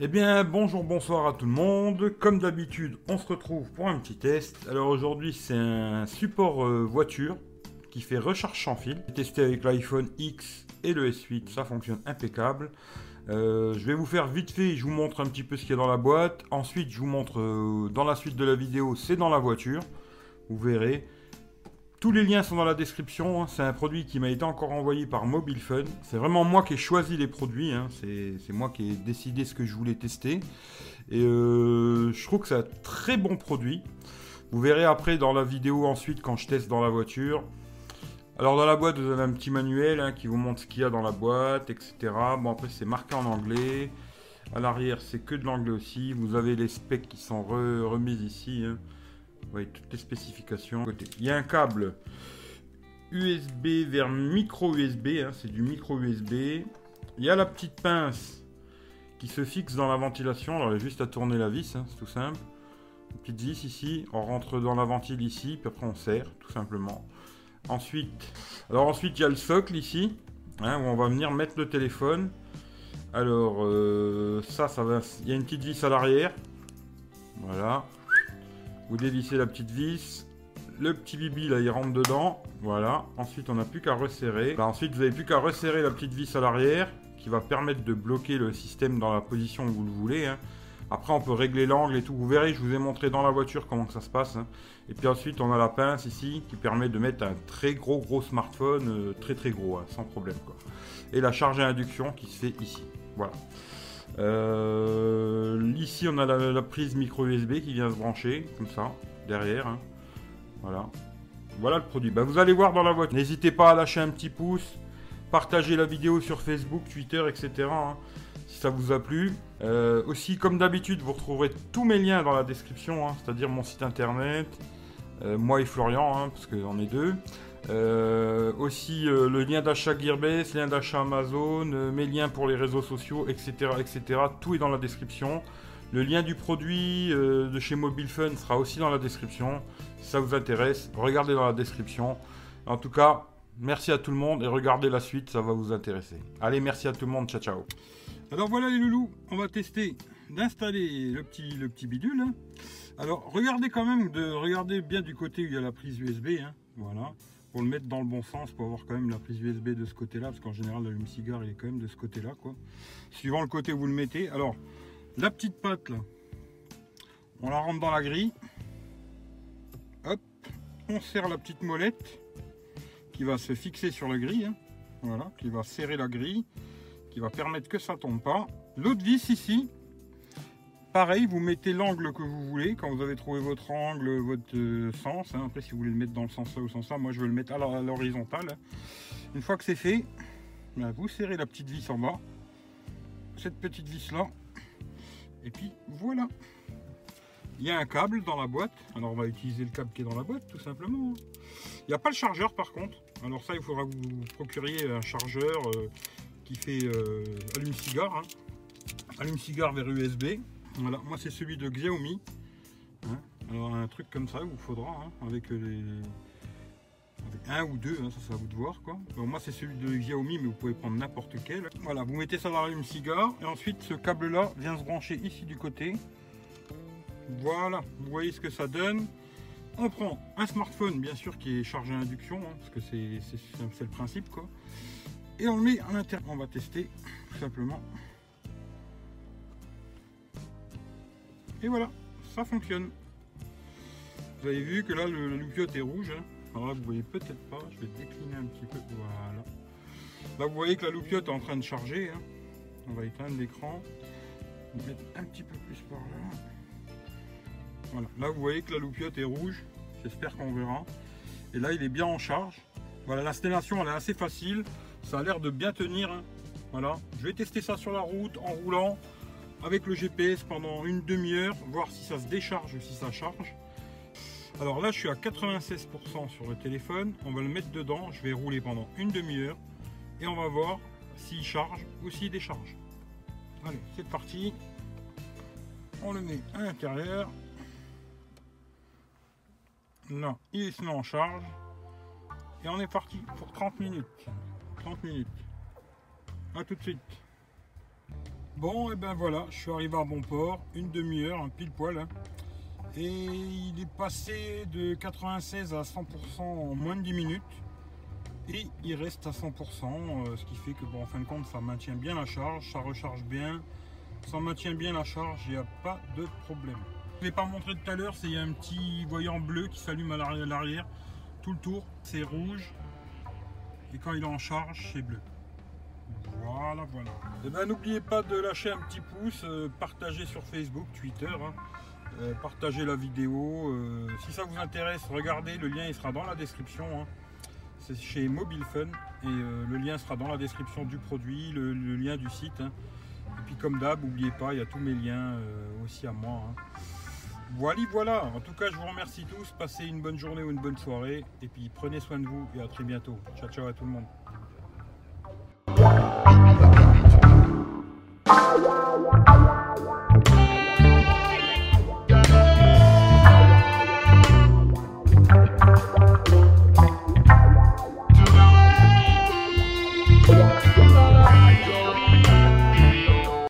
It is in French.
Eh bien, bonjour, bonsoir à tout le monde. Comme d'habitude, on se retrouve pour un petit test. Alors aujourd'hui, c'est un support euh, voiture qui fait recharge sans fil. J'ai testé avec l'iPhone X et le S8, ça fonctionne impeccable. Euh, je vais vous faire vite fait, je vous montre un petit peu ce qu'il y a dans la boîte. Ensuite, je vous montre euh, dans la suite de la vidéo, c'est dans la voiture. Vous verrez. Tous les liens sont dans la description. Hein. C'est un produit qui m'a été encore envoyé par Mobile Fun. C'est vraiment moi qui ai choisi les produits. Hein. C'est moi qui ai décidé ce que je voulais tester. Et euh, je trouve que c'est un très bon produit. Vous verrez après dans la vidéo ensuite quand je teste dans la voiture. Alors dans la boîte vous avez un petit manuel hein, qui vous montre ce qu'il y a dans la boîte, etc. Bon après c'est marqué en anglais. À l'arrière c'est que de l'anglais aussi. Vous avez les specs qui sont remises ici. Voyez toutes les spécifications. Il y a un câble USB vers micro USB, hein, c'est du micro USB. Il y a la petite pince qui se fixe dans la ventilation. Alors il y a juste à tourner la vis, hein, c'est tout simple. Une petite vis ici, on rentre dans la ventile ici, puis après on serre, tout simplement. Ensuite, alors ensuite il y a le socle ici, hein, où on va venir mettre le téléphone. Alors euh, ça, ça va. Il y a une petite vis à l'arrière. Voilà. Vous dévissez la petite vis. Le petit bibi là il rentre dedans. Voilà. Ensuite on n'a plus qu'à resserrer. Bah, ensuite vous n'avez plus qu'à resserrer la petite vis à l'arrière qui va permettre de bloquer le système dans la position où vous le voulez. Hein. Après on peut régler l'angle et tout. Vous verrez, je vous ai montré dans la voiture comment ça se passe. Hein. Et puis ensuite on a la pince ici qui permet de mettre un très gros gros smartphone, euh, très très gros, hein, sans problème quoi. Et la charge à induction qui se fait ici. Voilà. Euh, ici, on a la, prise micro USB qui vient se brancher, comme ça, derrière. Hein. Voilà. Voilà le produit. Bah, vous allez voir dans la voiture. N'hésitez pas à lâcher un petit pouce, partager la vidéo sur Facebook, Twitter, etc. Hein, si ça vous a plu. Euh, aussi, comme d'habitude, vous retrouverez tous mes liens dans la description, hein, c'est-à-dire mon site internet, euh, moi et Florian, parce qu'on est deux. Euh, aussi euh, le lien d'achat Gearbest, lien d'achat Amazon, euh, mes liens pour les réseaux sociaux, etc., etc. Tout est dans la description. Le lien du produit de chez Mobile Fun sera aussi dans la description. Si ça vous intéresse, regardez dans la description. En tout cas, merci à tout le monde et regardez la suite, ça va vous intéresser. Allez, merci à tout le monde, ciao ciao. Alors voilà les loulous, on va tester d'installer le petit, le petit bidule. Alors regardez quand même, de regarder bien du côté où il y a la prise USB. Hein. voilà pour le mettre dans le bon sens, pour avoir quand même la prise USB de ce côté-là, parce qu'en général l'allume-cigare il est quand même de ce côté-là, quoi. Suivant le côté où vous le mettez. Alors, la petite patte là, on la rentre dans la grille. Hop, on serre la petite molette qui va se fixer sur la grille. Hein. Voilà, qui va serrer la grille, qui va permettre que ça tombe pas. L'autre vis ici, Pareil, vous mettez l'angle que vous voulez. Quand vous avez trouvé votre angle, votre euh, sens. Hein. Après, si vous voulez le mettre dans le sens là ou sens là, moi je veux le mettre à l'horizontale. Une fois que c'est fait, ben, vous serrez la petite vis en bas. Cette petite vis là. Et puis voilà. Il y a un câble dans la boîte. Alors on va utiliser le câble qui est dans la boîte tout simplement. Il n'y a pas le chargeur par contre. Alors ça, il faudra que vous procuriez un chargeur euh, qui fait euh, allume-cigare. Hein. Allume-cigare vers USB. Voilà, moi c'est celui de Xiaomi. Hein. Alors un truc comme ça, vous faudra, hein, avec les un ou deux, hein, ça c'est à vous de voir quoi. moi c'est celui de Xiaomi, mais vous pouvez prendre n'importe quel. Voilà, vous mettez ça dans l'allume-cigare et ensuite ce câble là vient se brancher ici du côté. Voilà, vous voyez ce que ça donne. On prend un smartphone bien sûr qui est chargé à induction, parce que c'est le principe quoi. Et on le met à l'intérieur. On va tester tout simplement. Et voilà, ça fonctionne. Vous avez vu que là, le, loupiote est rouge. Hein. Alors là, vous voyez peut-être pas. Je vais décliner un petit peu. Voilà. Là, vous voyez que la loupiote est en train de charger. Hein. On va éteindre l'écran. Mettre un petit peu plus par là. Voilà. Là, vous voyez que la loupiote est rouge. J'espère qu'on verra. Et là, il est bien en charge. Voilà, l'installation, elle est assez facile. Ça a l'air de bien tenir. Hein. Voilà. Je vais tester ça sur la route en roulant avec le GPS pendant une demi-heure, voir si ça se décharge ou si ça charge. Alors là, je suis à 96% sur le téléphone. On va le mettre dedans. Je vais rouler pendant une demi-heure et on va voir s'il charge ou s'il décharge. Allez, c'est parti. On le met à l'intérieur. Là, il se met en charge. Et on est parti pour 30 minutes. 30 minutes. A tout de suite. Bon, et ben voilà, je suis arrivé à bon port, une demi-heure, un pile poil. Hein. Et il est passé de 96 à 100% en moins de 10 minutes. Et il reste à 100%, euh, ce qui fait que, bon, en fin de compte, ça maintient bien la charge, ça recharge bien, ça maintient bien la charge, il n'y a pas de problème. Je ne l'ai pas montré tout à l'heure, c'est un petit voyant bleu qui s'allume à l'arrière, tout le tour, c'est rouge, et quand il est en charge, c'est bleu. Voilà, voilà. Et eh ben n'oubliez pas de lâcher un petit pouce, euh, partager sur Facebook, Twitter, hein. euh, partagez la vidéo. Euh, si ça vous intéresse, regardez, le lien il sera dans la description. Hein. C'est chez Mobile Fun et le lien sera dans la description du produit, le, lien du site. Hein. Et puis comme d'hab, n'oubliez pas, il y a tous mes liens aussi à moi. Voilà, voilà. En tout cas, je vous remercie tous. Passez une bonne journée ou une bonne soirée. Et puis prenez soin de vous et à très bientôt. Ciao, ciao à tout le monde.